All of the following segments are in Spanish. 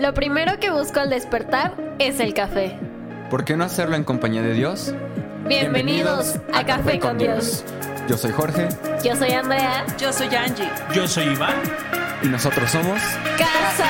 Lo primero que busco al despertar es el café. ¿Por qué no hacerlo en compañía de Dios? Bienvenidos, a, Café con Dios. Yo soy Jorge Yo soy Andrea. Yo soy Angie. Yo soy Iván. y nosotros somos... Casa.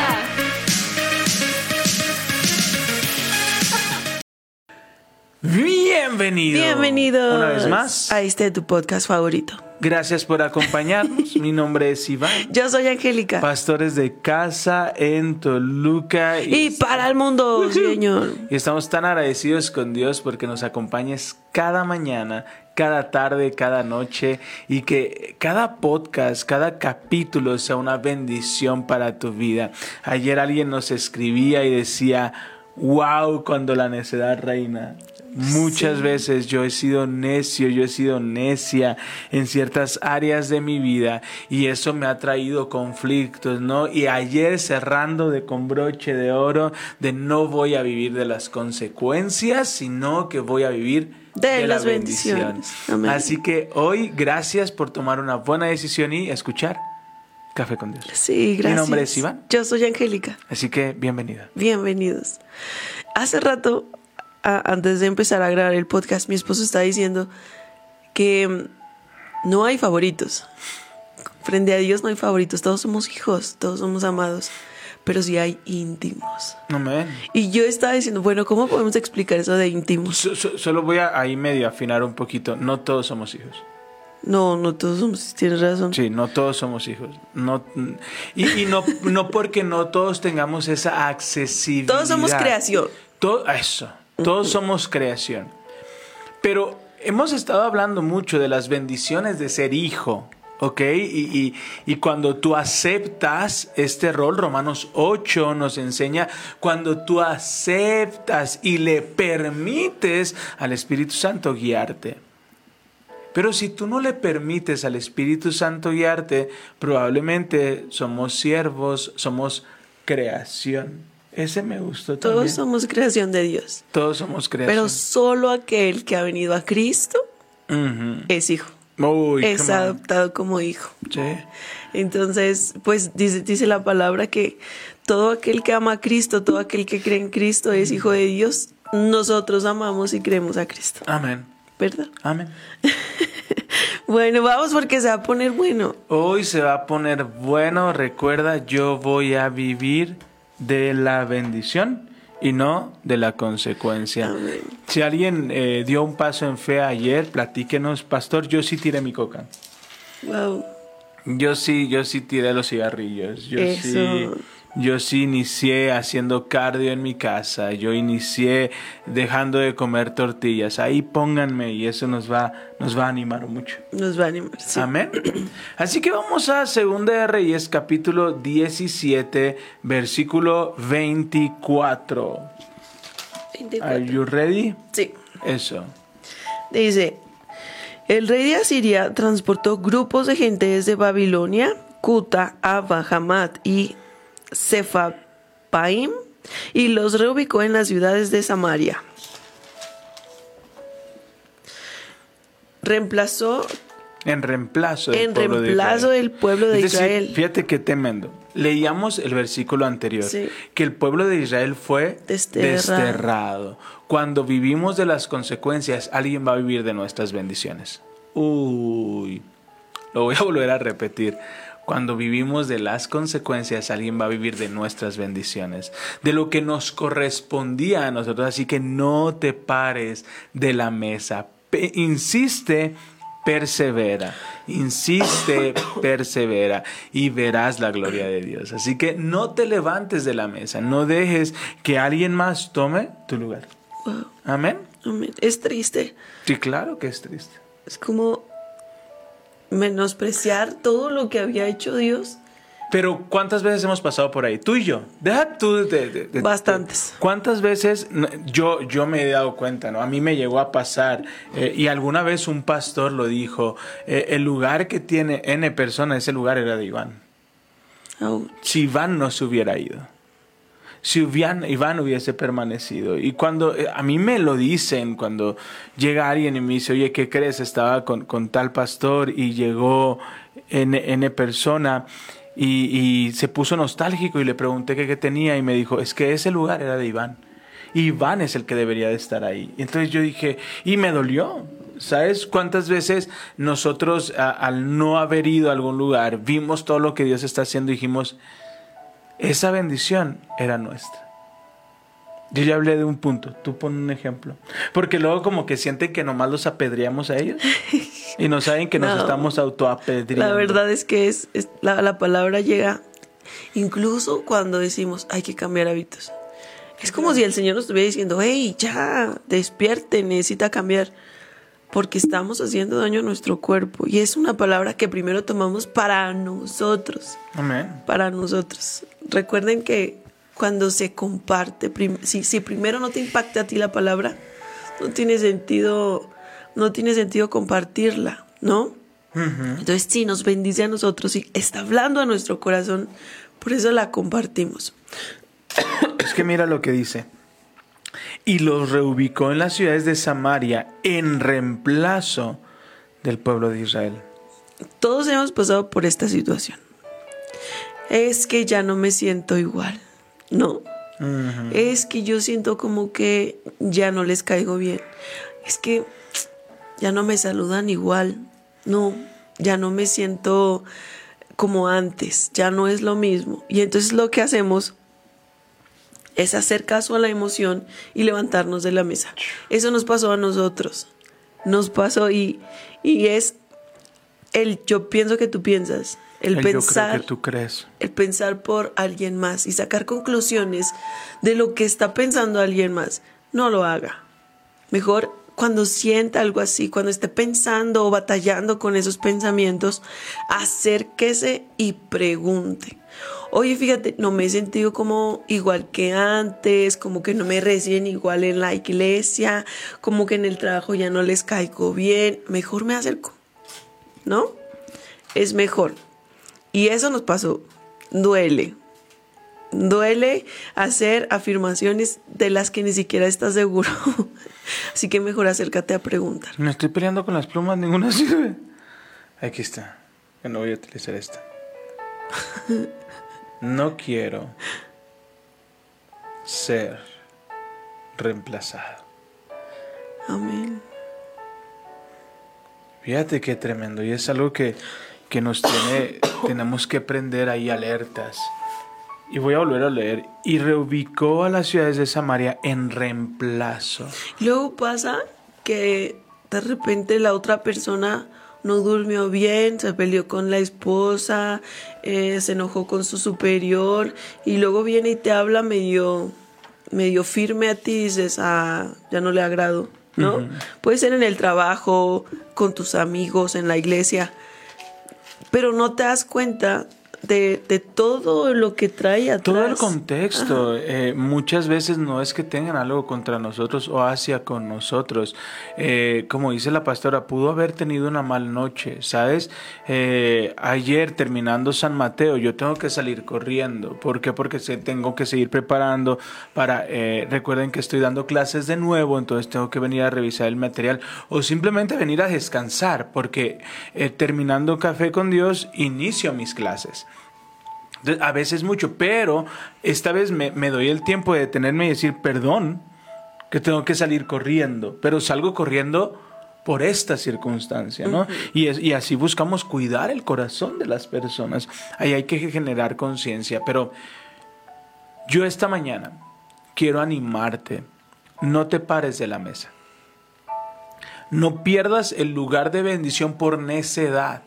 Bienvenido. Bienvenidos Una vez más. a este tu podcast favorito. Gracias por acompañarnos. Mi nombre es Iván. Yo soy Angélica. Pastores de casa en Toluca. y para el mundo, Señor. Y estamos tan agradecidos con Dios porque nos acompañes cada mañana, cada tarde, cada noche y que cada podcast, cada capítulo sea una bendición para tu vida. Ayer alguien nos escribía y decía, wow, cuando la necedad reina. Muchas veces yo he sido necio, yo he sido necia en ciertas áreas de mi vida y eso me ha traído conflictos, ¿no? Y ayer cerrando de con broche de oro de no voy a vivir de las consecuencias, sino que voy a vivir De de, las las bendiciones. bendiciones. Amén. Así que hoy gracias por tomar una buena decisión y escuchar Café con Dios. Sí, gracias. Mi nombre es Iván. Yo soy Angélica. Así que bienvenida. Bienvenidos. Hace rato, a- antes de empezar a grabar el podcast, mi esposo está diciendo que mm, no hay favoritos. Frente a Dios no hay favoritos. Todos somos hijos, todos somos amados. Pero sí hay íntimos. Amén. Y yo estaba diciendo, bueno, ¿cómo podemos explicar eso de íntimos? So- so- solo voy a ahí medio afinar un poquito. No todos somos hijos. No, no todos somos, tienes razón. Sí, no todos somos hijos. No, y y no, no porque no todos tengamos esa accesibilidad. Todos somos creación. To- eso, todos somos creación. Pero hemos estado hablando mucho de las bendiciones de ser hijo, ¿ok? Y, y- y cuando tú aceptas este rol, Romanos 8 nos enseña, cuando tú aceptas y le permites al Espíritu Santo guiarte. Pero si tú no le permites al Espíritu Santo guiarte, probablemente somos siervos, somos creación. Ese me gustó también. Todos somos creación de Dios. Todos somos creación. Pero solo aquel que ha venido a Cristo es hijo. Uy, es adoptado como hijo. Sí. Entonces, pues dice, dice la palabra que todo aquel que ama a Cristo, todo aquel que cree en Cristo es hijo de Dios. Nosotros amamos y creemos a Cristo, Amén. ¿verdad? Amén. Bueno, vamos porque se va a poner bueno. Hoy se va a poner bueno. Recuerda, yo voy a vivir de la bendición y no de la consecuencia. Amén. Si alguien eh, dio un paso en fe ayer, platíquenos, pastor. Yo sí tiré mi coca. Wow. Yo sí, yo sí tiré los cigarrillos. Yo Eso. sí, yo sí inicié haciendo cardio en mi casa. Yo inicié dejando de comer tortillas. Ahí pónganme y eso nos va, nos va a animar mucho. Nos va a animar. sí. Amén. Así que vamos a Segunda de Reyes, capítulo 17, versículo 24. 24. Are you ready? Sí. Eso. Dice, el rey de Asiria transportó grupos de gente desde Babilonia, Cuta, Abba, Hamad y Sefapaim y los reubicó en las ciudades de Samaria. Reemplazó En reemplazo del en pueblo de reemplazo Israel. del pueblo de Es decir, Israel. Fíjate qué tremendo. Leíamos el versículo anterior, Sí. que el pueblo de Israel fue Desterrado. desterrado. Cuando vivimos de las consecuencias, alguien va a vivir de nuestras bendiciones. Uy, lo voy a volver a repetir. Cuando vivimos de las consecuencias, alguien va a vivir de nuestras bendiciones, de lo que nos correspondía a nosotros. Así que no te pares de la mesa. Insiste, persevera. Insiste, persevera y verás la gloria de Dios. Así que no te levantes de la mesa, no dejes que alguien más tome tu lugar. Wow, Amén. amén. Es triste. Sí, claro que es triste. Es como menospreciar todo lo que había hecho Dios. Pero ¿cuántas veces hemos pasado por ahí? Tú y yo. Deja tú de... de- de- Bastantes. ¿Cuántas veces yo, yo me he dado cuenta, ¿no? A mí me llegó a pasar eh, y alguna vez un pastor lo dijo, eh, el lugar que tiene N personas, ese lugar era de Iván. Ouch. Si Iván no se hubiera ido. Si Iván, Iván hubiese permanecido. Y cuando eh, a mí me lo dicen, cuando llega alguien y me dice, oye, ¿qué crees? Estaba con, con tal pastor y llegó N, N persona. y, y se puso nostálgico y le pregunté qué, qué tenía y me dijo, es que ese lugar era de Iván. Iván es el que debería de estar ahí. Entonces yo dije, y me dolió. ¿Sabes cuántas veces nosotros al no haber ido a algún lugar vimos todo lo que Dios está haciendo y dijimos, esa bendición era nuestra? Yo ya hablé de un punto, tú pon un ejemplo. Porque luego como que sienten que nomás los apedreamos a ellos y no saben que nos No. estamos autoapedreando. La verdad es que es, es- la, la palabra llega incluso cuando decimos hay que cambiar hábitos. Es como si el Señor nos estuviera diciendo, hey, ya, despierte, necesita cambiar. Porque estamos haciendo daño a nuestro cuerpo. Y es una palabra que primero tomamos para nosotros. Amén. Para nosotros. Recuerden que cuando se comparte, prim- si, si primero no te impacta a ti la palabra, no tiene sentido, no tiene sentido compartirla, ¿no? Entonces, sí, nos bendice a nosotros y está hablando a nuestro corazón, por eso la compartimos. Es que mira lo que dice. Y los reubicó en las ciudades de Samaria en reemplazo del pueblo de Israel. Todos hemos pasado por esta situación. Es que ya no me siento igual, ¿no? Es que yo siento como que ya no les caigo bien. Es que ya no me saludan igual. No, ya no me siento como antes. Ya no es lo mismo. Y entonces lo que hacemos es hacer caso a la emoción y levantarnos de la mesa. Eso nos pasó a nosotros. Nos pasó y, y es el yo pienso que tú piensas. El, El pensar yo creo que tú crees. el pensar por alguien más y sacar conclusiones de lo que está pensando alguien más, no lo haga. Mejor cuando sienta algo así, cuando esté pensando o batallando con esos pensamientos, acérquese y pregunte. Oye, fíjate, no me he sentido como igual que antes, como que no me reciben igual en la iglesia, como que en el trabajo ya no les caigo bien, mejor me acerco, ¿no? Es mejor. Y eso nos pasó. Duele. Duele hacer afirmaciones de las que ni siquiera estás seguro. Así que mejor acércate a preguntar. Me estoy peleando con las plumas, ninguna sirve. Aquí está. No voy a utilizar esta. No quiero ser reemplazado. Amén. Fíjate qué tremendo. Y es algo que, que nos tiene, tenemos que prender ahí alertas. Y voy a volver a leer. Y reubicó a las ciudades de Samaria en reemplazo. Luego pasa que de repente la otra persona no durmió bien, se peleó con la esposa, eh, se enojó con su superior y luego viene y te habla medio, medio firme a ti y dices, ah, ya no le agrado, ¿no? Puede ser en el trabajo, con tus amigos, en la iglesia, pero no te das cuenta de, de todo lo que trae atrás. Todo el contexto, eh, muchas veces no es que tengan algo contra nosotros o hacia con nosotros. Eh, como dice la pastora, pudo haber tenido una mal noche, ¿sabes? Eh, ayer terminando San Mateo, yo tengo que salir corriendo. ¿Por qué? Porque tengo que seguir preparando para, eh, recuerden que estoy dando clases de nuevo, entonces tengo que venir a revisar el material o simplemente venir a descansar, porque eh, terminando Café con Dios, inicio mis clases. A veces mucho, pero esta vez me, me doy el tiempo de detenerme y decir, perdón, que tengo que salir corriendo, pero salgo corriendo por esta circunstancia, ¿no? y, es- y así buscamos cuidar el corazón de las personas. Ahí hay que generar conciencia, pero yo esta mañana quiero animarte, no te pares de la mesa. No pierdas el lugar de bendición por necedad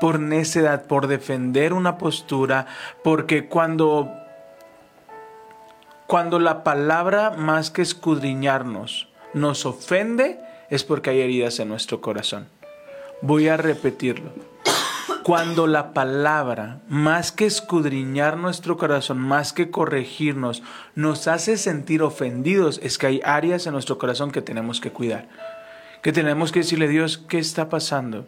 por necedad, por defender una postura, porque cuando cuando la palabra más que escudriñarnos nos ofende es porque hay heridas en nuestro corazón. Voy a repetirlo. Cuando la palabra, más que escudriñar nuestro corazón, más que corregirnos, nos hace sentir ofendidos, es que hay áreas en nuestro corazón que tenemos que cuidar. Que tenemos que decirle, Dios, ¿qué está pasando?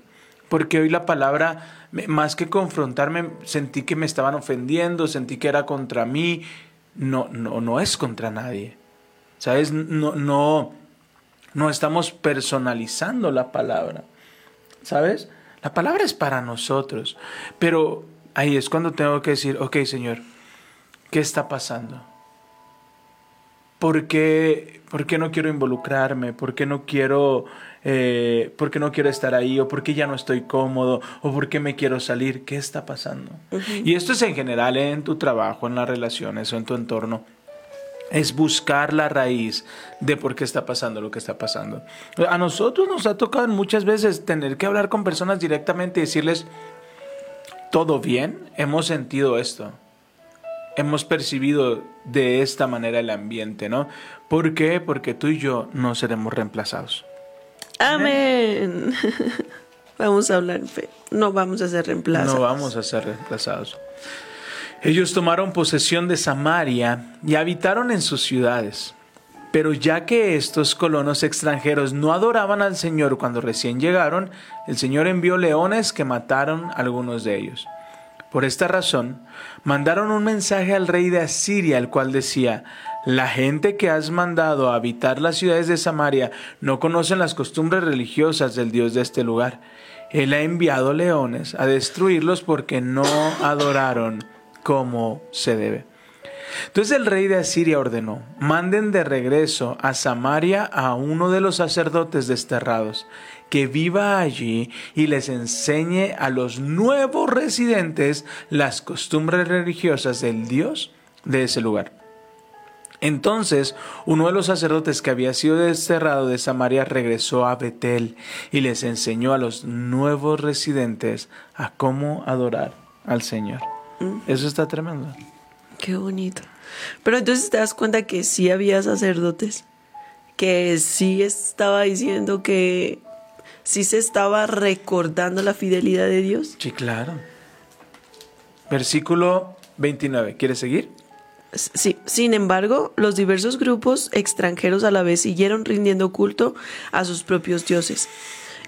Porque hoy la palabra, más que confrontarme, sentí que me estaban ofendiendo, sentí que era contra mí. No, no, no es contra nadie. ¿Sabes? No, no, no estamos personalizando la palabra. ¿Sabes? La palabra es para nosotros. Pero ahí es cuando tengo que decir, ok Señor, ¿qué está pasando? ¿Por qué, por qué no quiero involucrarme? ¿Por qué no quiero, eh, por qué no quiero estar ahí? ¿O por qué ya no estoy cómodo? ¿O por qué me quiero salir? ¿Qué está pasando? Y esto es en general en tu trabajo, en las relaciones o en tu entorno es buscar la raíz de por qué está pasando lo que está pasando. A nosotros nos ha tocado muchas veces tener que hablar con personas directamente y decirles, todo bien, hemos sentido esto, hemos percibido de esta manera el ambiente, ¿no? ¿Por qué? Porque tú y yo no seremos reemplazados. Amén. vamos a hablar fe. No vamos a ser reemplazados. No vamos a ser reemplazados. Ellos tomaron posesión de Samaria y habitaron en sus ciudades. Pero ya que estos colonos extranjeros no adoraban al Señor cuando recién llegaron, el Señor envió leones que mataron a algunos de ellos. Por esta razón, mandaron un mensaje al rey de Asiria, el cual decía, la gente que has mandado a habitar las ciudades de Samaria no conocen las costumbres religiosas del Dios de este lugar. Él ha enviado leones a destruirlos porque no adoraron como se debe. Entonces el rey de Asiria ordenó, manden de regreso a Samaria a uno de los sacerdotes desterrados, que viva allí y les enseñe a los nuevos residentes las costumbres religiosas del Dios de ese lugar. Entonces uno de los sacerdotes que había sido desterrado de Samaria regresó a Betel y les enseñó a los nuevos residentes a cómo adorar al Señor. Eso está tremendo. Qué bonito. Pero entonces te das cuenta que sí había sacerdotes, que sí estaba diciendo que sí se estaba recordando la fidelidad de Dios. Sí, claro. Versículo 29. ¿Quieres seguir? Sí, sin embargo, los diversos grupos extranjeros a la vez siguieron rindiendo culto a sus propios dioses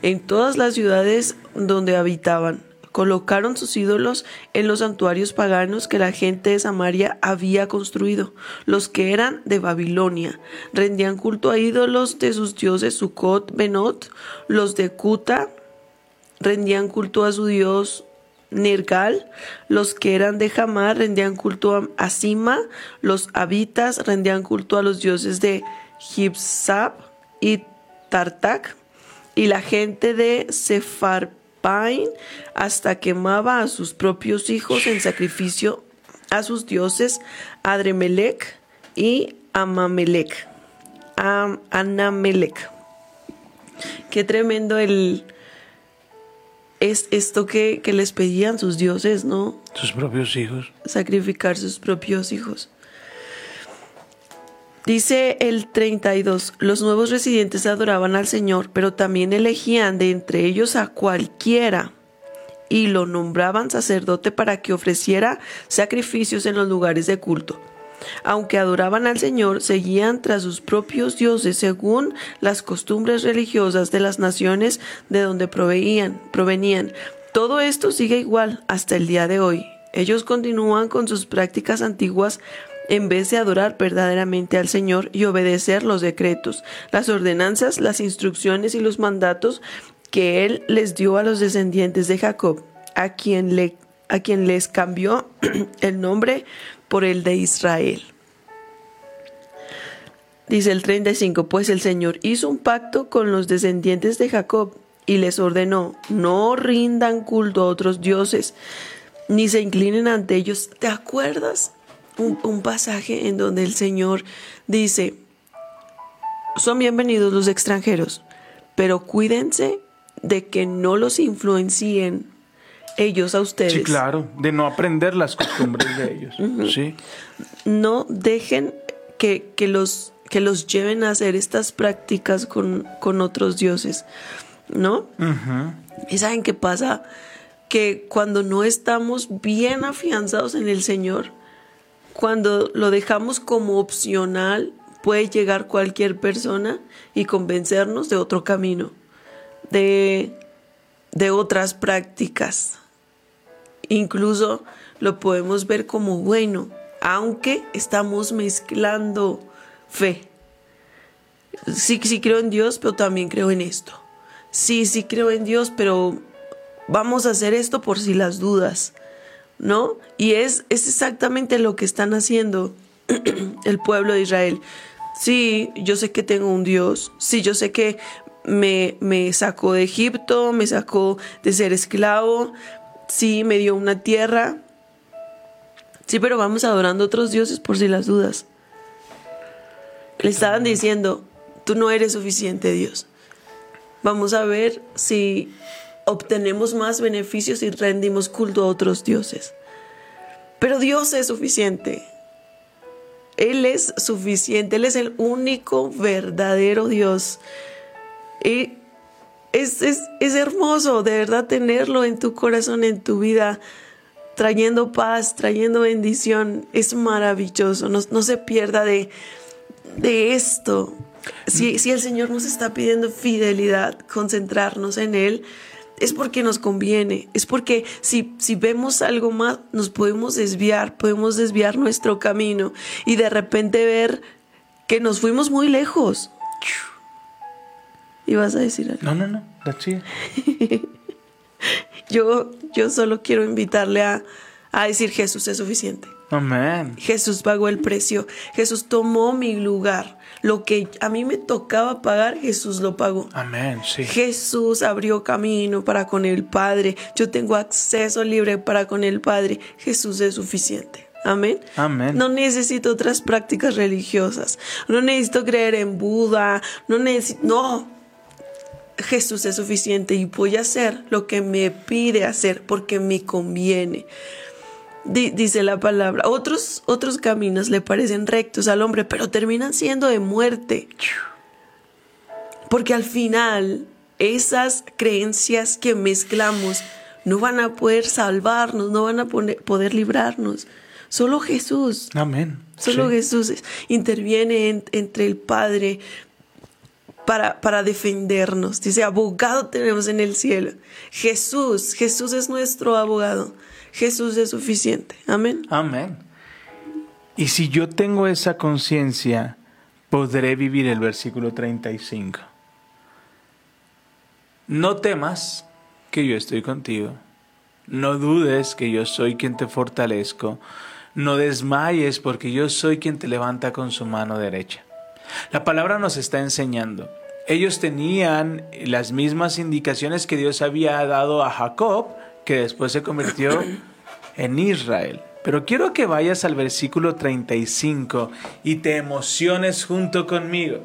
en todas las ciudades donde habitaban colocaron sus ídolos en los santuarios paganos que la gente de Samaria había construido, los que eran de Babilonia. Rendían culto a ídolos de sus dioses Sucot, Benot, los de Kuta, rendían culto a su dios Nergal, los que eran de Hamar rendían culto a Sima, los habitas rendían culto a los dioses de Gibsab y Tartak, y la gente de Sefar Pain hasta quemaba a sus propios hijos en sacrificio a sus dioses Adremelech y Amamelech. Am Anamelech. Qué tremendo el es esto que, que les pedían sus dioses, ¿no? Sus propios hijos. Sacrificar sus propios hijos. Dice el 32, los nuevos residentes adoraban al Señor, pero también elegían de entre ellos a cualquiera y lo nombraban sacerdote para que ofreciera sacrificios en los lugares de culto. Aunque adoraban al Señor, seguían tras sus propios dioses según las costumbres religiosas de las naciones de donde proveían, provenían. Todo esto sigue igual hasta el día de hoy. Ellos continúan con sus prácticas antiguas en vez de adorar verdaderamente al Señor y obedecer los decretos, las ordenanzas, las instrucciones y los mandatos que Él les dio a los descendientes de Jacob, a quien, le, a quien les cambió el nombre por el de Israel. Dice el 35, pues el Señor hizo un pacto con los descendientes de Jacob y les ordenó, no rindan culto a otros dioses, ni se inclinen ante ellos. ¿Te acuerdas? un, pasaje en donde el Señor dice, son bienvenidos los extranjeros, pero cuídense de que no los influencien ellos a ustedes. Sí, claro, de no aprender las costumbres de ellos. Sí. No dejen que, los, que los lleven a hacer estas prácticas con, otros dioses, ¿no? Y saben qué pasa? Que cuando no estamos bien afianzados en el Señor, cuando lo dejamos como opcional, puede llegar cualquier persona y convencernos de otro camino, de, de otras prácticas. Incluso lo podemos ver como bueno, aunque estamos mezclando fe. Sí, sí creo en Dios, pero también creo en esto. Sí, sí creo en Dios, pero vamos a hacer esto por si las dudas. ¿no? Y es, es exactamente lo que están haciendo el pueblo de Israel. Sí, yo sé que tengo un Dios, sí, yo sé que me, me sacó de Egipto, me sacó de ser esclavo, sí, me dio una tierra, sí, pero vamos adorando a otros dioses por si las dudas. Le estaban diciendo, tú no eres suficiente Dios. Vamos a ver si obtenemos más beneficios y rendimos culto a otros dioses. Pero Dios es suficiente. Él es suficiente. Él es el único verdadero Dios. Y es, es, es hermoso de verdad tenerlo en tu corazón, en tu vida, trayendo paz, trayendo bendición. Es maravilloso. No, no se pierda de, de esto. Si, si el Señor nos está pidiendo fidelidad, concentrarnos en Él, es porque nos conviene, es porque si, si vemos algo más, nos podemos desviar, podemos desviar nuestro camino y de repente ver que nos fuimos muy lejos. ¿Y vas a decir algo? No, no, no, it. Yo, yo solo quiero invitarle a, a decir Jesús es suficiente. Amén. Jesús pagó el precio. Jesús tomó mi lugar. Lo que a mí me tocaba pagar, Jesús lo pagó. Amén, sí. Jesús abrió camino para con el Padre. Yo tengo acceso libre para con el Padre. Jesús es suficiente. Amén. Amén. No necesito otras prácticas religiosas. No necesito creer en Buda. No necesito. No. Jesús es suficiente y voy a hacer lo que me pide hacer porque me conviene. Di- dice la palabra. Otros, otros caminos le parecen rectos al hombre, pero terminan siendo de muerte. Porque al final esas creencias que mezclamos no van a poder salvarnos, no van a poder librarnos. Solo Jesús, Amén. solo Sí. Jesús es- interviene en- entre el Padre para, para defendernos. Dice, abogado tenemos en el cielo. Jesús, Jesús es nuestro abogado. Jesús es suficiente. Amén. Amén. Y si yo tengo esa conciencia, podré vivir el versículo 35. No temas que yo estoy contigo. No dudes que yo soy quien te fortalezco. No desmayes porque yo soy quien te levanta con su mano derecha. La palabra nos está enseñando. Ellos tenían las mismas indicaciones que Dios había dado a Jacob, que después se convirtió en Israel. Pero quiero que vayas al versículo 35 y te emociones junto conmigo.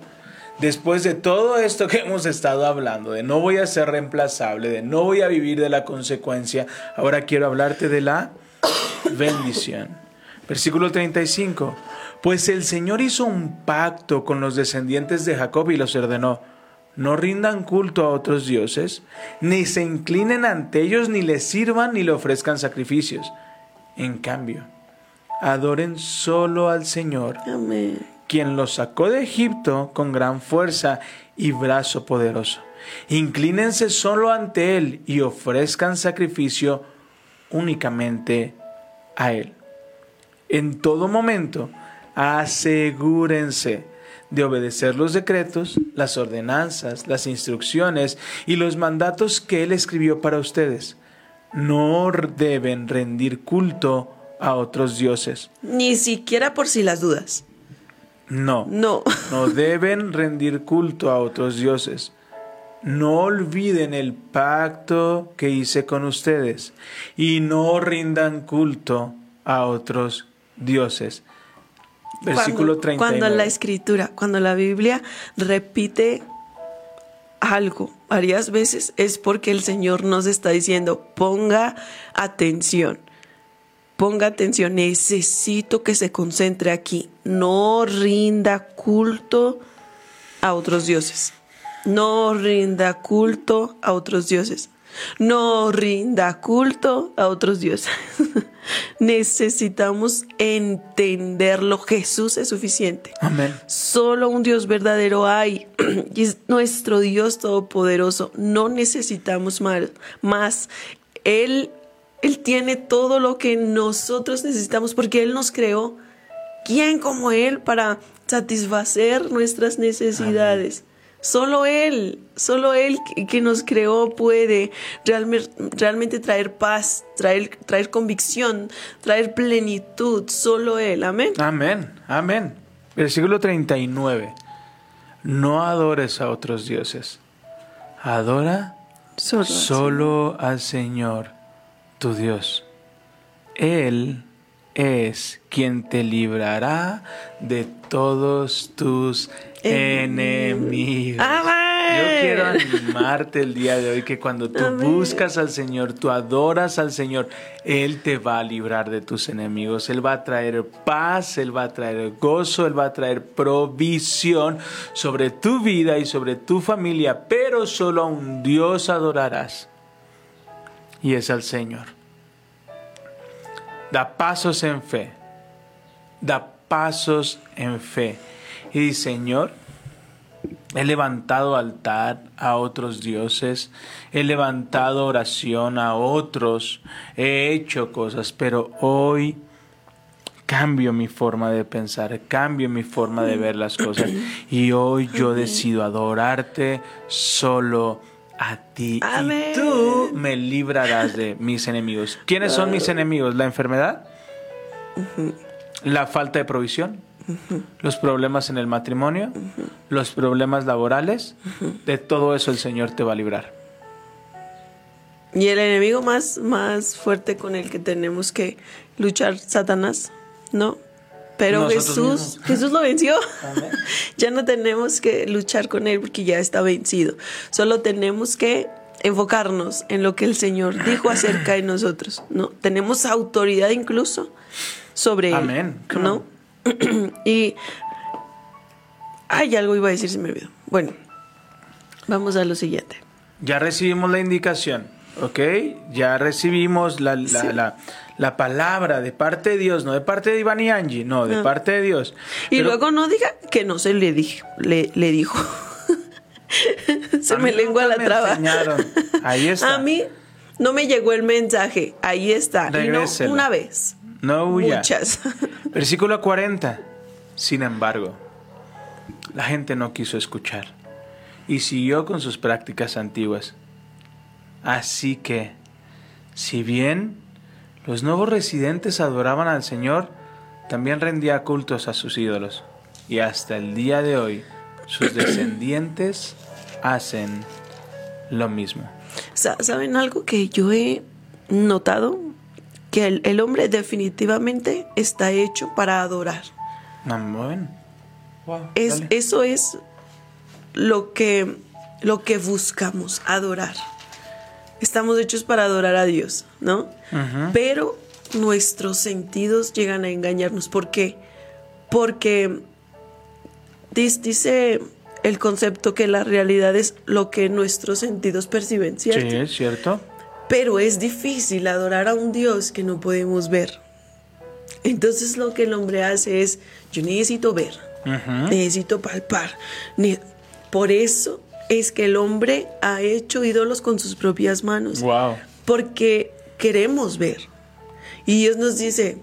Después de todo esto que hemos estado hablando, de no voy a ser reemplazable, de no voy a vivir de la consecuencia, ahora quiero hablarte de la bendición. Versículo 35. Pues el Señor hizo un pacto con los descendientes de Jacob y los ordenó. No rindan culto a otros dioses, ni se inclinen ante ellos, ni les sirvan, ni le ofrezcan sacrificios. En cambio, adoren solo al Señor, Amén. quien los sacó de Egipto con gran fuerza y brazo poderoso. Inclínense solo ante Él y ofrezcan sacrificio únicamente a Él. En todo momento, asegúrense de obedecer los decretos, las ordenanzas, las instrucciones y los mandatos que Él escribió para ustedes. No deben rendir culto a otros dioses. Ni siquiera por si las dudas. No. No. No deben rendir culto a otros dioses. No olviden el pacto que hice con ustedes y no rindan culto a otros dioses. Versículo cuando, 39. Cuando la escritura, cuando la Biblia repite algo varias veces, es porque el Señor nos está diciendo, ponga atención. Ponga atención, necesito que se concentre aquí. No rinda culto a otros dioses. No rinda culto a otros dioses. No rinda culto a otros dioses. Necesitamos entenderlo. Jesús es suficiente. Amén. Solo un Dios verdadero hay y es nuestro Dios todopoderoso. No necesitamos más. Él, Él tiene todo lo que nosotros necesitamos porque Él nos creó. ¿Quién como Él para satisfacer nuestras necesidades? Solo Él, solo Él que- nos creó puede realme- realmente traer paz, traer, traer convicción, traer plenitud. Solo Él, amén. Amén, amén. Versículo 39. No adores a otros dioses. Adora Solo. solo al Señor, tu Dios. Él es quien te librará de todos tus enemigos. Amén. Yo quiero animarte el día de hoy que cuando tú buscas al Señor, tú adoras al Señor, Él te va a librar de tus enemigos. Él va a traer paz, Él va a traer gozo, Él va a traer provisión sobre tu vida y sobre tu familia, pero solo a un Dios adorarás. Y es al Señor. Da pasos en fe. Da pasos en fe. Y dice, Señor, He levantado altar a otros dioses, he levantado oración a otros, he hecho cosas, pero hoy cambio mi forma de pensar, cambio mi forma de ver las cosas y hoy yo decido adorarte solo a ti Amén. y tú me librarás de mis enemigos. ¿Quiénes son mis enemigos? ¿La enfermedad? ¿La falta de provisión? los problemas en el matrimonio, los problemas laborales, de todo eso el Señor te va a librar. Y el enemigo más, más fuerte con el que tenemos que luchar, Satanás, ¿no? Pero Nosotros Jesús, mismos. Jesús lo venció. ya no tenemos que luchar con él porque ya está vencido. Solo tenemos que enfocarnos en lo que el Señor dijo acerca de nosotros, ¿no? Tenemos autoridad incluso sobre él, Amén. Come ¿no? y hay algo iba a decir, se me olvidó. Bueno, vamos a lo siguiente. Ya recibimos la indicación, ¿ok? Ya recibimos la, la, Sí. la- la palabra de parte de Dios, no de parte de Iván y Angie, no, de No. parte de Dios. Y Pero luego no diga que no se le dijo, le, le dijo. se me lengua la me traba. enseñaron. Ahí está. A mí no me llegó el mensaje. Ahí está. Y no Regréselo. una vez. no huya. Muchas. Versículo 40. Sin embargo, la gente no quiso escuchar y siguió con sus prácticas antiguas. Así que, si bien los nuevos residentes adoraban al Señor, también rendía cultos a sus ídolos. Y hasta el día de hoy, sus descendientes hacen lo mismo. Sa- ¿Saben algo que yo he notado? Que el, el hombre definitivamente está hecho para adorar. Amén. Wow, Es, eso es lo que, lo que buscamos, adorar. Estamos hechos para adorar a Dios, ¿no? Pero nuestros sentidos llegan a engañarnos. ¿Por qué? Porque dice el concepto que la realidad es lo que nuestros sentidos perciben, ¿cierto? Sí, es cierto. Pero es difícil adorar a un Dios que no podemos ver. Entonces lo que el hombre hace es, yo necesito ver, necesito palpar. Por eso es que el hombre ha hecho ídolos con sus propias manos. Wow. Porque queremos ver. Y Dios nos dice,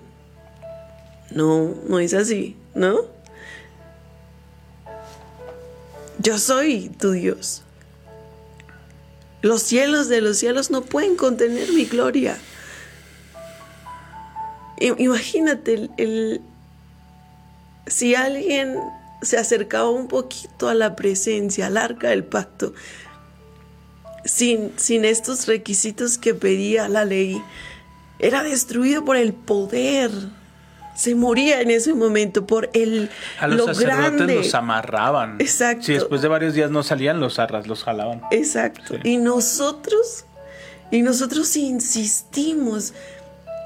no, no es así, ¿no? Yo soy tu Dios. Los cielos de los cielos no pueden contener mi gloria. Imagínate el, el- si alguien se acercaba un poquito a la presencia, al arca del pacto, sin, sin estos requisitos que pedía la ley, era destruido por el poder. Se moría en ese momento por el A los lo sacerdotes grande. los amarraban. Exacto. Si después de varios días no salían, los arras los jalaban. Exacto. Sí. Y nosotros, y nosotros insistimos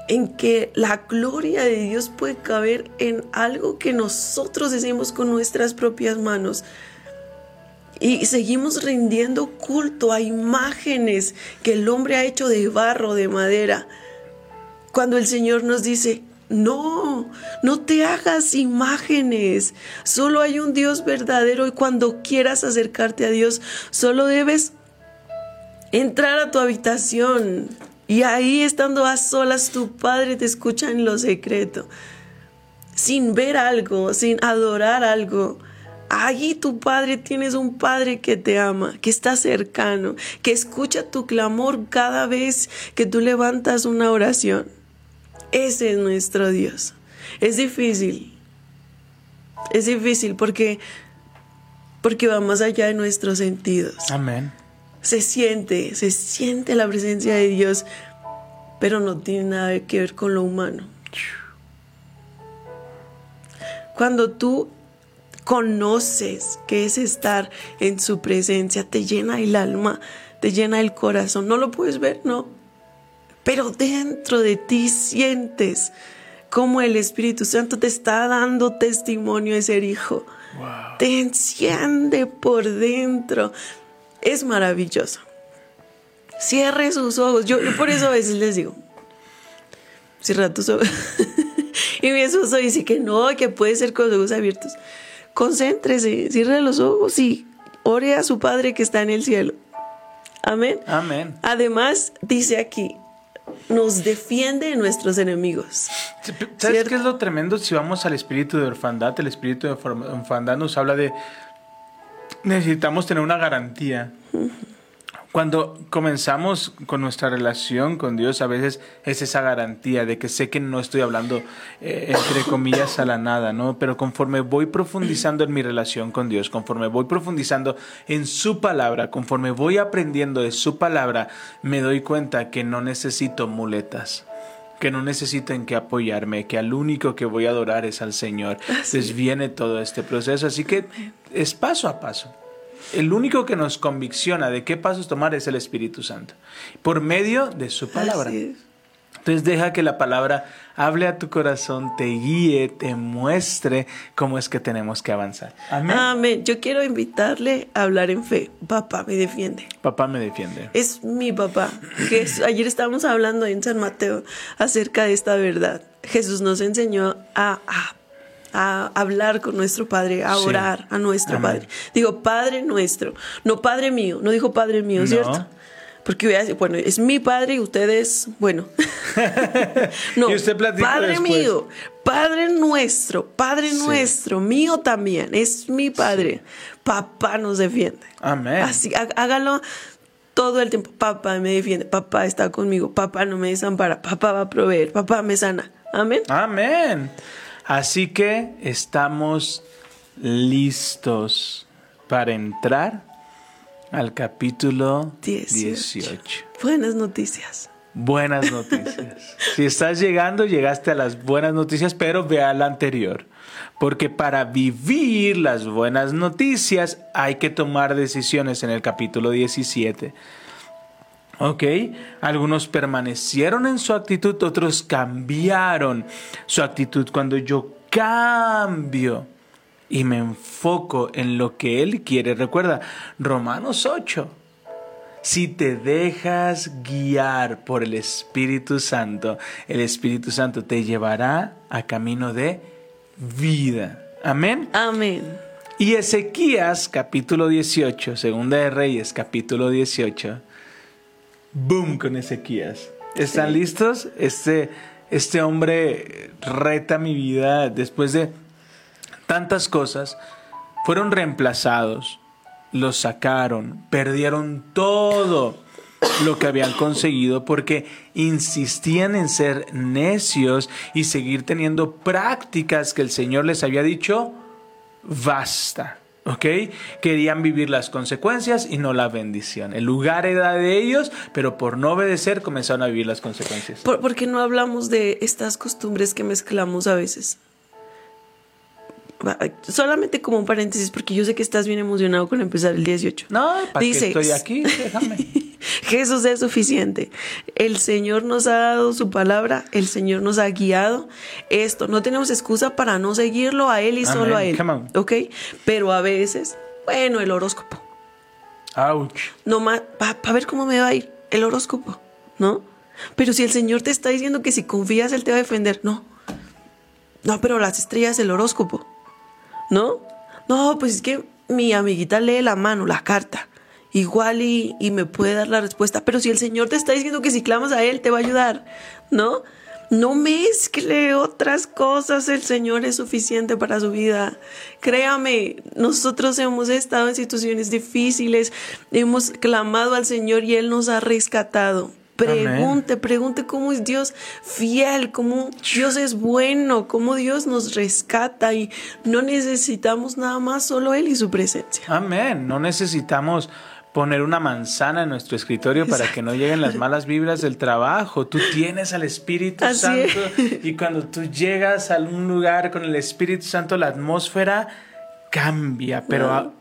en que la gloria de Dios puede caber en algo que nosotros hacemos con nuestras propias manos. Y seguimos rindiendo culto a imágenes que el hombre ha hecho de barro, de madera. Cuando el Señor nos dice, no, no te hagas imágenes, solo hay un Dios verdadero y cuando quieras acercarte a Dios, solo debes entrar a tu habitación y ahí estando a solas tu Padre te escucha en lo secreto. Sin ver algo, sin adorar algo, Allí tu Padre tienes un Padre que te ama, que está cercano, que escucha tu clamor cada vez que tú levantas una oración. Ese es nuestro Dios. Es difícil. Es difícil porque porque va más allá de nuestros sentidos. Amén. Se siente, se siente la presencia de Dios, pero no tiene nada que ver con lo humano. Cuando tú conoces qué es estar en su presencia, te llena el alma, te llena el corazón. No lo puedes ver, no. Pero dentro de ti sientes cómo el Espíritu Santo te está dando testimonio de ser hijo. Te enciende por dentro. Es maravilloso. Cierre sus ojos. Yo, yo por eso a veces les digo, cierra tus ojos. y mi esposo dice que no, que puede ser con los ojos abiertos. Concéntrese, cierre los ojos y ore a su Padre que está en el cielo. Amén. Amén. Además, dice aquí, nos defiende de nuestros enemigos. ¿Sabes ¿Cierto? qué es lo tremendo? Si vamos al espíritu de orfandad, el espíritu de orf- orfandad nos habla de necesitamos tener una garantía. Cuando comenzamos con nuestra relación con Dios, a veces es esa garantía de que sé que no estoy hablando eh, entre comillas a la nada, ¿no? Pero conforme voy profundizando en mi relación con Dios, conforme voy profundizando en su palabra, conforme voy aprendiendo de su palabra, me doy cuenta que no necesito muletas que no necesito en qué apoyarme, que al único que voy a adorar es al Señor. Entonces viene todo este proceso, así que es paso a paso. El único que nos convicciona de qué pasos tomar es el Espíritu Santo, por medio de su palabra. Así es. Entonces deja que la palabra hable a tu corazón, te guíe, te muestre cómo es que tenemos que avanzar. Amén. Amén. Yo quiero invitarle a hablar en fe. Papá me defiende. Papá me defiende. Es mi papá. Jes- ayer estábamos hablando en San Mateo acerca de esta verdad. Jesús nos enseñó a, a- a hablar con nuestro Padre, a Sí. orar a nuestro Amén. Padre. Digo, Padre nuestro, no Padre mío, no dijo Padre mío, No. Porque voy a decir, bueno, es mi Padre y ustedes, bueno. no, Y usted platica Padre después. mío, Padre nuestro, Padre Sí. nuestro, mío también, es mi Padre. Papá nos defiende. Amén. Así, há- hágalo todo el tiempo. Papá me defiende, papá está conmigo, papá no me desampara, papá va a proveer, papá me sana. Amén. Amén. Así que estamos listos para entrar al capítulo 18. 18. Buenas noticias. Buenas noticias. si estás llegando, llegaste a las buenas noticias, pero vea la anterior. Porque para vivir las buenas noticias hay que tomar decisiones en el capítulo 17. Ok, algunos permanecieron en su actitud, otros cambiaron su actitud. Cuando yo cambio y me enfoco en lo que Él quiere, recuerda, Romanos 8, si te dejas guiar por el Espíritu Santo, el Espíritu Santo te llevará a camino de vida. Amén. Amén. Y Ezequías capítulo 18, Segunda de Reyes capítulo 18. Boom con Ezequías. ¿Están Sí. listos? Este, este hombre reta mi vida después de tantas cosas. Fueron reemplazados, los sacaron, perdieron todo lo que habían conseguido porque insistían en ser necios y seguir teniendo prácticas que el Señor les había dicho, basta. ¿Ok? Querían vivir las consecuencias y no la bendición. El lugar era de ellos, pero por no obedecer comenzaron a vivir las consecuencias. ¿Por, por qué no hablamos de estas costumbres que mezclamos a veces? Va, Solamente como un paréntesis, porque yo sé que estás bien emocionado con empezar el 18. No, ¿para Dice, estoy aquí? Déjame. Jesús es suficiente. El Señor nos ha dado su palabra, el Señor nos ha guiado. Esto, no tenemos excusa para no seguirlo a Él y solo a. Él. Come on. ¿Ok? Pero a veces, bueno, el horóscopo. Ouch. No más, para ver cómo me va a ir el horóscopo, ¿no? Pero si el Señor te está diciendo que si confías, Él te va a defender, no. No, pero las estrellas, el horóscopo, ¿no? No, pues es que mi amiguita lee la mano, la carta. Igual y, me puede dar la respuesta. Pero si el Señor te está diciendo que si clamas a Él, te va a ayudar, ¿no? No mezcle otras cosas, el Señor es suficiente para su vida. Créame, nosotros hemos estado en situaciones difíciles, hemos clamado al Señor y Él nos ha rescatado. Pregunte, pregunte cómo es Dios fiel, cómo Dios es bueno, cómo Dios nos rescata y no necesitamos nada más, solo Él y su presencia. Amén. No necesitamos poner una manzana en nuestro escritorio para que no lleguen las malas vibras del trabajo. Tú tienes al Espíritu Así Santo es. y cuando tú llegas a un lugar con el Espíritu Santo, la atmósfera cambia, pero,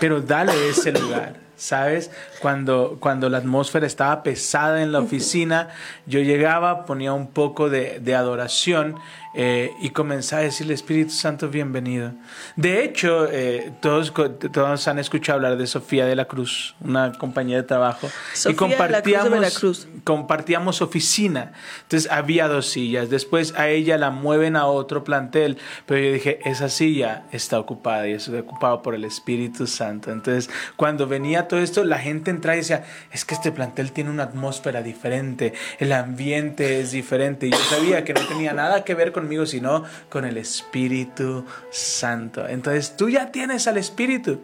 pero dale ese lugar. ¿Sabes? Cuando, cuando la atmósfera estaba pesada en la oficina, yo llegaba, ponía un poco de, de adoración eh, y comenzaba a decirle, Espíritu Santo, bienvenido. De hecho, eh, todos, todos han escuchado hablar de Sofía de la Cruz, una compañía de trabajo. Sofía y de la Cruz de compartíamos, compartíamos oficina. Entonces había dos sillas. Después a ella la mueven a otro plantel. Pero yo dije, esa silla está ocupada y está ocupada por el Espíritu Santo. Entonces, cuando venía todo esto, la gente entraba y decía, es que este plantel tiene una atmósfera diferente, el ambiente es diferente. Y yo sabía que no tenía nada que ver conmigo, sino con el Espíritu Santo. Entonces, tú ya tienes al Espíritu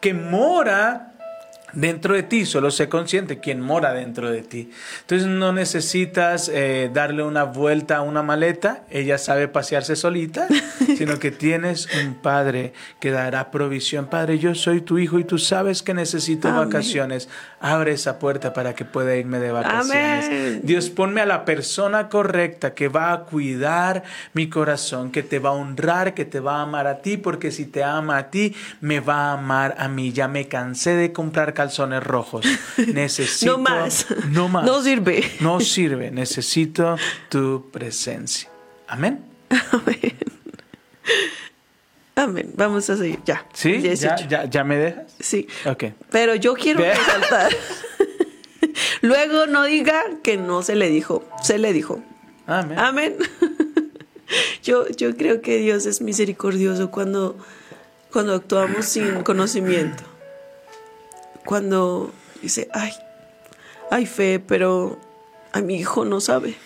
que mora dentro de ti, solo sé consciente quién mora dentro de ti. Entonces no necesitas eh, darle una vuelta a una maleta, ella sabe pasearse solita, sino que tienes un padre que dará provisión. Padre, yo soy tu hijo y tú sabes que necesito Amén. vacaciones. Abre esa puerta para que pueda irme de vacaciones. Amén. Dios, ponme a la persona correcta que va a cuidar mi corazón, que te va a honrar, que te va a amar a ti, porque si te ama a ti, me va a amar a mí. Ya me cansé de comprar calzones rojos. Necesito. No más. No más. No sirve. No sirve. Necesito tu presencia. Amén. Amén. Amén. Vamos a seguir. Ya. ¿Sí? ¿Ya, 18. ya, ya me dejas? Sí. Ok. Pero yo quiero Ve. resaltar. Luego no diga que no se le dijo. Se le dijo. Amén. Amén. Yo, yo creo que Dios es misericordioso cuando, cuando actuamos sin conocimiento. Cuando dice, ay, hay fe, pero a mi hijo no sabe.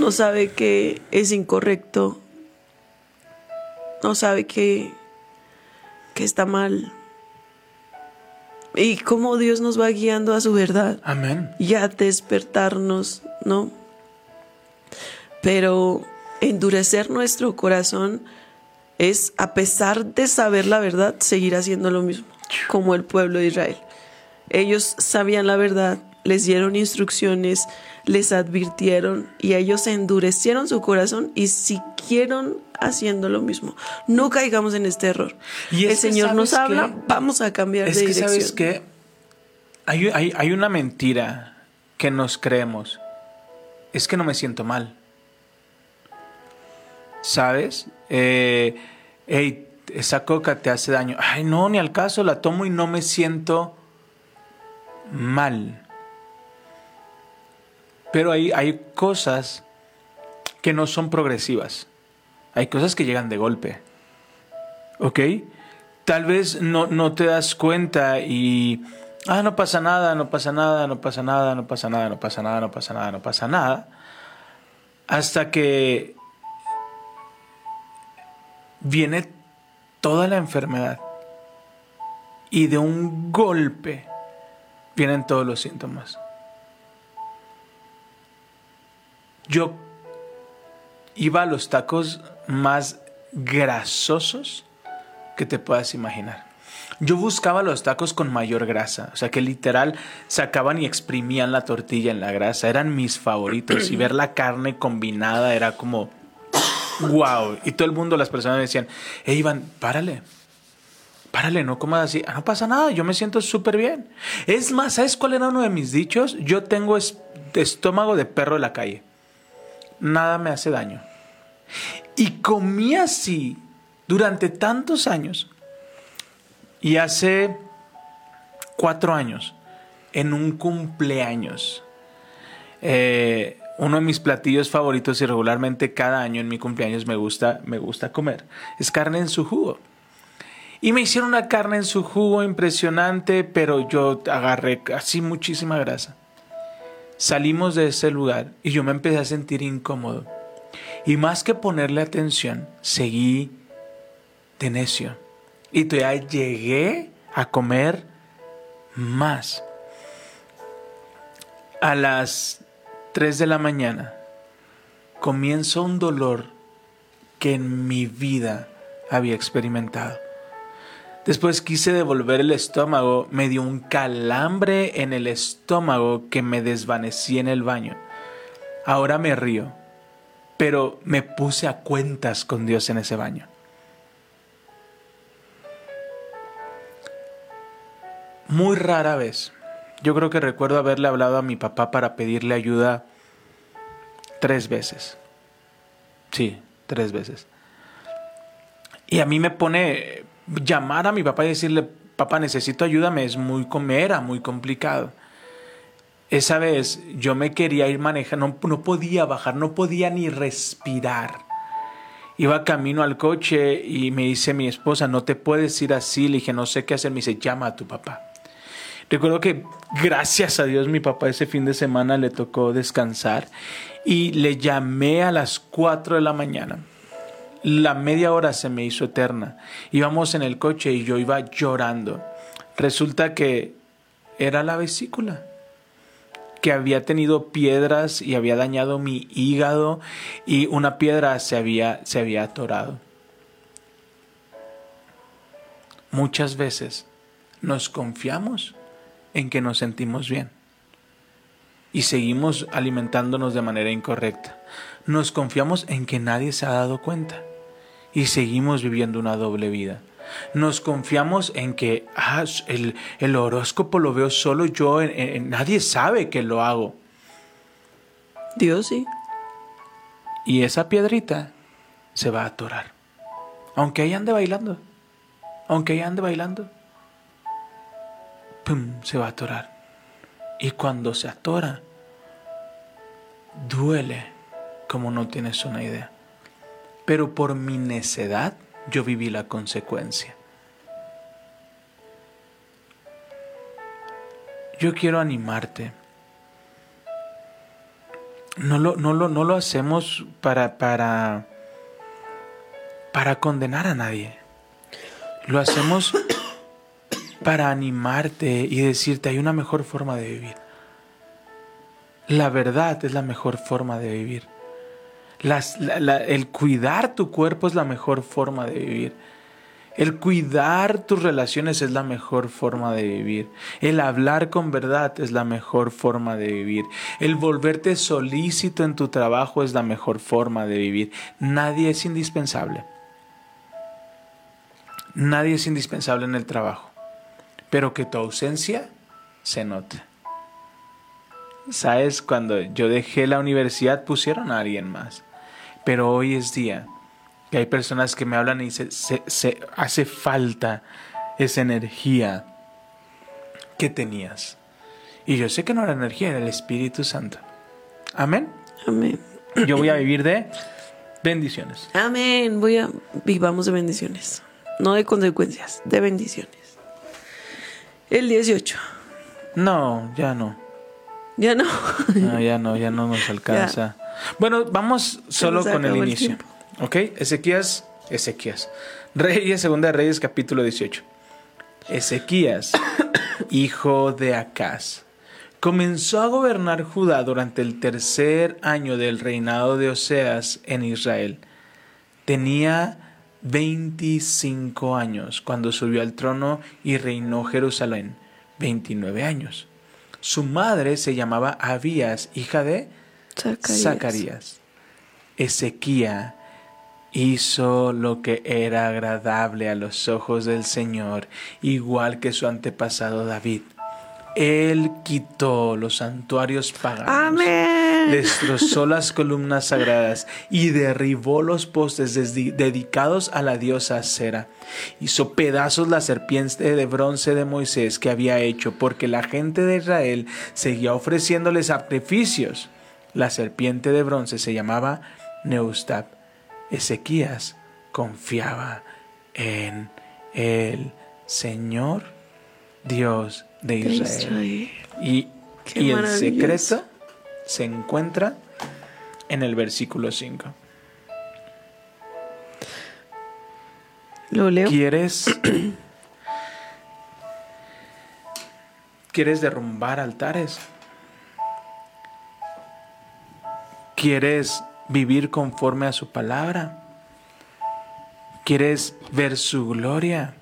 No sabe que es incorrecto. No sabe que, que está mal. Y cómo Dios nos va guiando a su verdad Amén. y a despertarnos, ¿no? Pero endurecer nuestro corazón es, a pesar de saber la verdad, seguir haciendo lo mismo, como el pueblo de Israel. Ellos sabían la verdad, les dieron instrucciones, les advirtieron y ellos endurecieron su corazón y siguieron haciendo lo mismo. No caigamos en este error. Y es el Señor nos ¿sabes habla, vamos a cambiar Es de que, dirección. ¿sabes qué? Hay, hay, hay una mentira que nos creemos. Es que no me siento mal. ¿Sabes? Eh, hey, esa coca te hace daño. Ay, no, ni al caso, la tomo y no me siento mal. Pero hay, hay cosas que no son progresivas. Hay cosas que llegan de golpe. ¿Ok? Tal vez no, no te das cuenta y... Ah, no pasa nada, no pasa nada, no pasa nada, no pasa nada, no pasa nada, no pasa nada, no pasa nada. Hasta que viene toda la enfermedad. Y de un golpe vienen todos los síntomas. Yo iba a los tacos más grasosos que te puedas imaginar. Yo buscaba los tacos con mayor grasa, o sea que literal sacaban y exprimían la tortilla en la grasa, eran mis favoritos y ver la carne combinada era como wow, y todo el mundo las personas decían, "Hey Iván, párale." Párale, no comas así. Ah, no pasa nada, yo me siento súper bien. Es más, ¿sabes cuál era uno de mis dichos? Yo tengo es- estómago de perro de la calle. Nada me hace daño. Y comí así durante tantos años. Y hace cuatro años, en un cumpleaños, eh, uno de mis platillos favoritos y regularmente cada año en mi cumpleaños me gusta, me gusta comer, es carne en su jugo. Y me hicieron una carne en su jugo impresionante, pero yo agarré así muchísima grasa. Salimos de ese lugar y yo me empecé a sentir incómodo. Y más que ponerle atención, seguí de necio. Y todavía llegué a comer más. A las 3 de la mañana comienza un dolor que en mi vida había experimentado. Después quise devolver el estómago, me dio un calambre en el estómago que me desvanecí en el baño. Ahora me río, pero me puse a cuentas con Dios en ese baño. Muy rara vez. Yo creo que recuerdo haberle hablado a mi papá para pedirle ayuda tres veces. Sí, tres veces. Y a mí me pone llamar a mi papá y decirle, papá, necesito ayuda, me es muy, era muy complicado. Esa vez yo me quería ir manejando, no, no podía bajar, no podía ni respirar. Iba camino al coche y me dice mi esposa, no te puedes ir así. Le dije, no sé qué hacer. Me dice, llama a tu papá. Recuerdo que gracias a Dios mi papá ese fin de semana le tocó descansar y le llamé a las 4 de la mañana. La media hora se me hizo eterna. Íbamos en el coche y yo iba llorando. Resulta que era la vesícula que había tenido piedras y había dañado mi hígado y una piedra se había, se había atorado. Muchas veces nos confiamos en que nos sentimos bien y seguimos alimentándonos de manera incorrecta. Nos confiamos en que nadie se ha dado cuenta y seguimos viviendo una doble vida. Nos confiamos en que ah, el, el, horóscopo lo veo solo yo, en, nadie sabe que lo hago. Dios sí. Y esa piedrita se va a atorar. Aunque ahí ande bailando. Aunque ahí ande bailando. ¡Pum! Se va a atorar. Y cuando se atora, duele como no tienes una idea. Pero por mi necedad yo viví la consecuencia. Yo quiero animarte. No lo, no lo, no lo hacemos para, para, para condenar a nadie. Lo hacemos para animarte y decirte hay una mejor forma de vivir. La verdad es la mejor forma de vivir el cuidar tu cuerpo es la mejor forma de vivir. El cuidar tus relaciones es la mejor forma de vivir. El hablar con verdad es la mejor forma de vivir. El volverte solícito en tu trabajo es la mejor forma de vivir. Nadie es indispensable. Nadie es indispensable en el trabajo. Pero que tu ausencia se note. ¿Sabes? Cuando yo dejé la universidad pusieron a alguien más. Pero hoy es día que hay personas que me hablan y se, se, hace falta esa energía que tenías. Y yo sé que no era energía, era el Espíritu Santo. Amén. Amén. Yo voy a vivir de bendiciones. Amén. Voy a vivamos de bendiciones. No de consecuencias, de bendiciones. El 18. No, ya no. Ya no. No, ya no, ya no nos alcanza. Bueno, vamos solo con el inicio. ¿Ok? Ezequías, Ezequías. Reyes, segunda de Reyes, capítulo 18. Ezequías, hijo de Acaz, comenzó a gobernar Judá durante el tercer año del reinado de Oseas en Israel. Tenía 25 años cuando subió al trono y reinó Jerusalén. 29 años. Su madre se llamaba Abías, hija de Zacarías. Ezequiel hizo lo que era agradable a los ojos del Señor, igual que su antepasado David. Él quitó los santuarios paganos, destrozó las columnas sagradas y derribó los postes dedicados a la diosa Acera. Hizo pedazos la serpiente de bronce de Moisés que había hecho, porque la gente de Israel seguía ofreciéndole sacrificios la serpiente de bronce se llamaba Neustab. Ezequías confiaba en el Señor Dios de Israel. Y, el secreto se encuentra en el versículo 5. Lo leo. ¿Quieres ¿Quieres derrumbar altares? ¿Quieres vivir conforme a su palabra? ¿Quieres ver su gloria?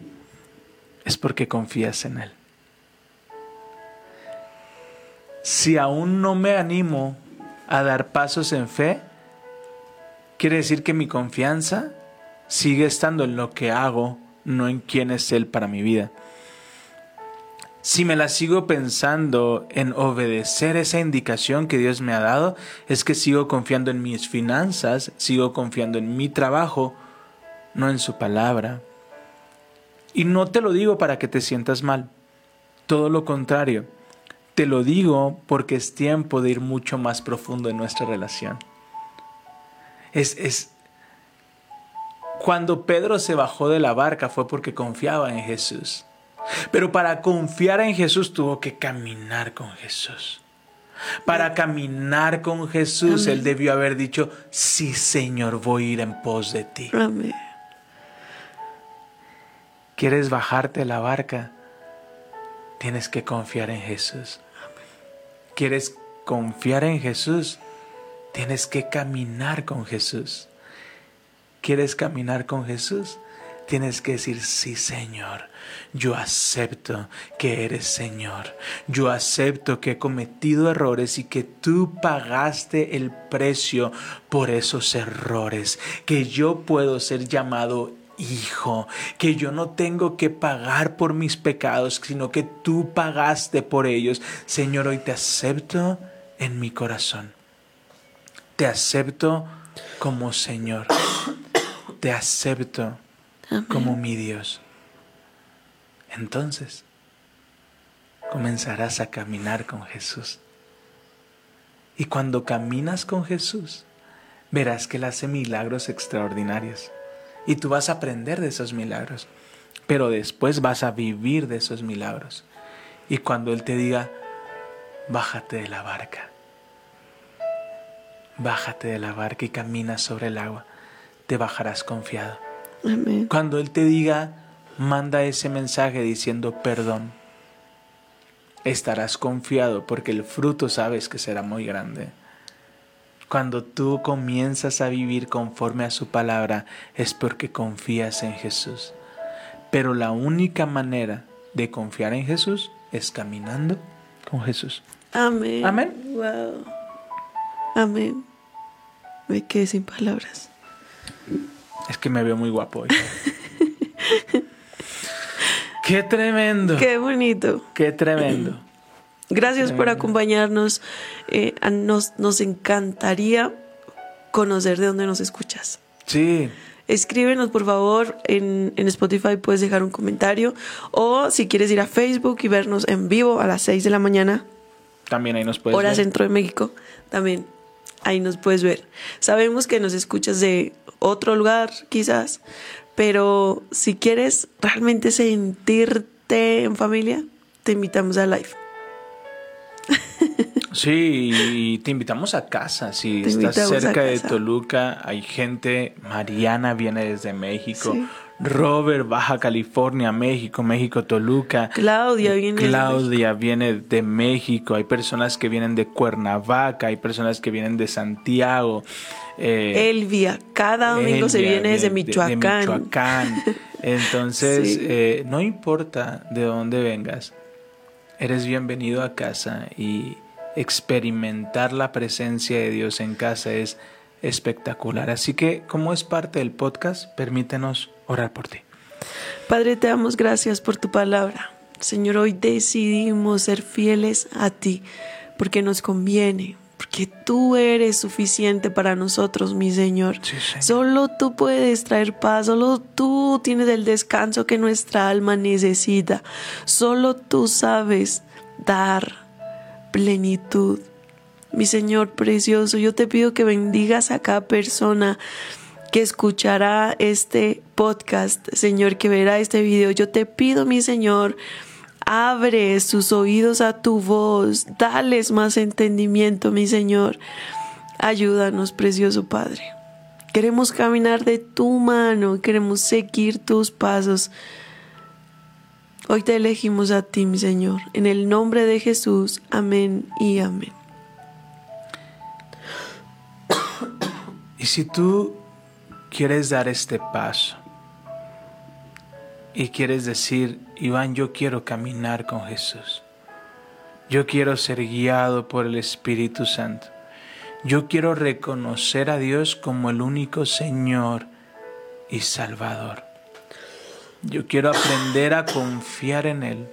Es porque confías en Él. Si aún no me animo a dar pasos en fe, quiere decir que mi confianza sigue estando en lo que hago, no en quién es Él para mi vida. Si me la sigo pensando en obedecer esa indicación que Dios me ha dado, es que sigo confiando en mis finanzas, sigo confiando en mi trabajo, no en su palabra. Y no te lo digo para que te sientas mal, todo lo contrario, te lo digo porque es tiempo de ir mucho más profundo en nuestra relación. Es, es, cuando Pedro se bajó de la barca fue porque confiaba en Jesús. Pero para confiar en Jesús tuvo que caminar con Jesús. Para caminar con Jesús, Amén. él debió haber dicho, sí Señor, voy a ir en pos de ti. Amén. ¿Quieres bajarte la barca? Tienes que confiar en Jesús. ¿Quieres confiar en Jesús? Tienes que caminar con Jesús. ¿Quieres caminar con Jesús? Tienes que decir, sí Señor, yo acepto que eres Señor. Yo acepto que he cometido errores y que tú pagaste el precio por esos errores. Que yo puedo ser llamado hijo, que yo no tengo que pagar por mis pecados, sino que tú pagaste por ellos. Señor, hoy te acepto en mi corazón. Te acepto como Señor. Te acepto como mi Dios. Entonces, comenzarás a caminar con Jesús. Y cuando caminas con Jesús, verás que Él hace milagros extraordinarios. Y tú vas a aprender de esos milagros. Pero después vas a vivir de esos milagros. Y cuando Él te diga, bájate de la barca. Bájate de la barca y camina sobre el agua. Te bajarás confiado. Amén. Cuando Él te diga, manda ese mensaje diciendo perdón, estarás confiado porque el fruto sabes que será muy grande. Cuando tú comienzas a vivir conforme a su palabra es porque confías en Jesús. Pero la única manera de confiar en Jesús es caminando con Jesús. Amén. Amén. Wow. Amén. Me quedé sin palabras. Es que me veo muy guapo hoy. ¡Qué tremendo! Qué bonito. ¡Qué tremendo! Gracias por acompañarnos. Eh, nos, nos encantaría conocer de dónde nos escuchas. Sí, Escríbenos, por favor, en, en Spotify puedes dejar un comentario o si quieres ir a Facebook y vernos en vivo a las 6 de la mañana, también ahí nos puedes hora ver. centro de México, también ahí nos puedes ver. Sabemos que nos escuchas de otro lugar, quizás, pero si quieres realmente sentirte en familia, te invitamos a live. Sí, y te invitamos a casa. Si Te estás cerca de. Toluca, hay gente. Mariana viene desde México. Sí. Robert, Baja California, México, México, Toluca. Claudia viene de Claudia viene de México. Hay personas que vienen de Cuernavaca. Hay personas que vienen de Santiago. eh, Elvia, cada domingo se viene desde de- de- de Michoacán. Michoacán. Entonces, Sí. eh, no importa de dónde vengas, eres bienvenido a casa y experimentar la presencia de Dios en casa es espectacular. Así que, como es parte del podcast, permítenos orar por ti. Padre, te damos gracias por tu palabra. Señor, hoy decidimos ser fieles a ti porque nos conviene, porque tú eres suficiente para nosotros, mi Señor. Sí, Señor. Solo tú puedes traer paz, solo tú tienes el descanso que nuestra alma necesita. Solo tú sabes dar plenitud. Mi Señor precioso, yo te pido que bendigas a cada persona que escuchará este podcast, Señor, que verá este video. Yo te pido, mi Señor, Abre sus oídos a tu voz. Dales más entendimiento, mi Señor. Ayúdanos, precioso Padre. Queremos caminar de tu mano, queremos seguir tus pasos. Hoy te elegimos a ti, mi Señor. En el nombre de Jesús. Amén y amén. Y si tú quieres dar este paso y quieres decir, Iván, yo quiero caminar con Jesús. Yo quiero ser guiado por el Espíritu Santo. Yo quiero reconocer a Dios como el único Señor y Salvador. Yo quiero aprender a confiar en Él.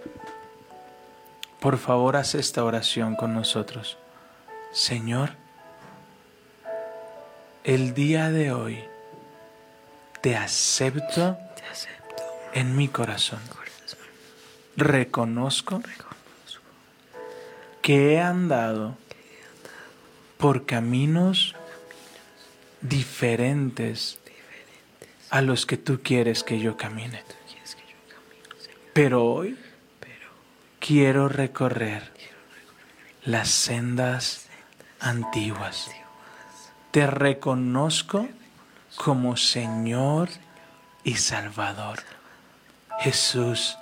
Por favor, haz esta oración con nosotros. Señor, el día de hoy te acepto, en mi corazón. Reconozco que he andado por caminos diferentes a los que tú quieres que yo camine. Pero hoy quiero recorrer las sendas antiguas te reconozco como Señor y Salvador. Jesús,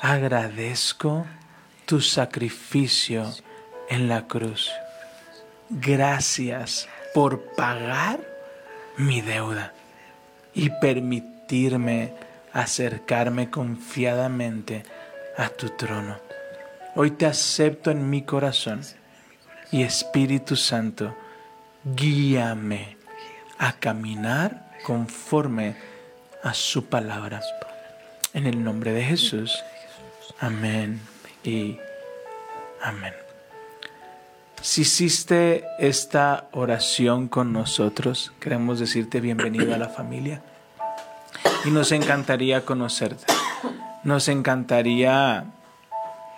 agradezco tu sacrificio en la cruz. Gracias por pagar mi deuda y permitirme acercarme confiadamente a tu trono. Hoy te acepto en mi corazón y Espíritu Santo, guíame a caminar conforme a su palabra. En el nombre de Jesús. Amén y amén. Si hiciste esta oración con nosotros, queremos decirte bienvenido a la familia. Y nos encantaría conocerte. Nos encantaría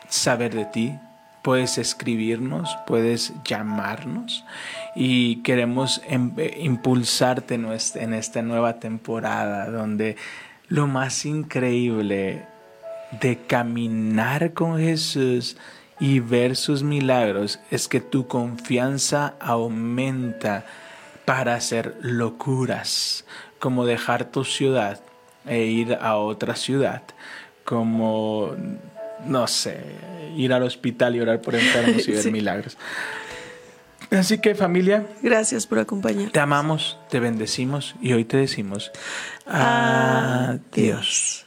saber de ti, puedes escribirnos, puedes llamarnos y queremos em, eh, impulsarte en esta nueva temporada donde lo más increíble de caminar con Jesús y ver sus milagros es que tu confianza aumenta para hacer locuras, como dejar tu ciudad e ir a otra ciudad, como no sé, ir al hospital y orar por enfermos y ver milagros. Así que familia, gracias por acompañar. Te amamos, te bendecimos y hoy te decimos adiós.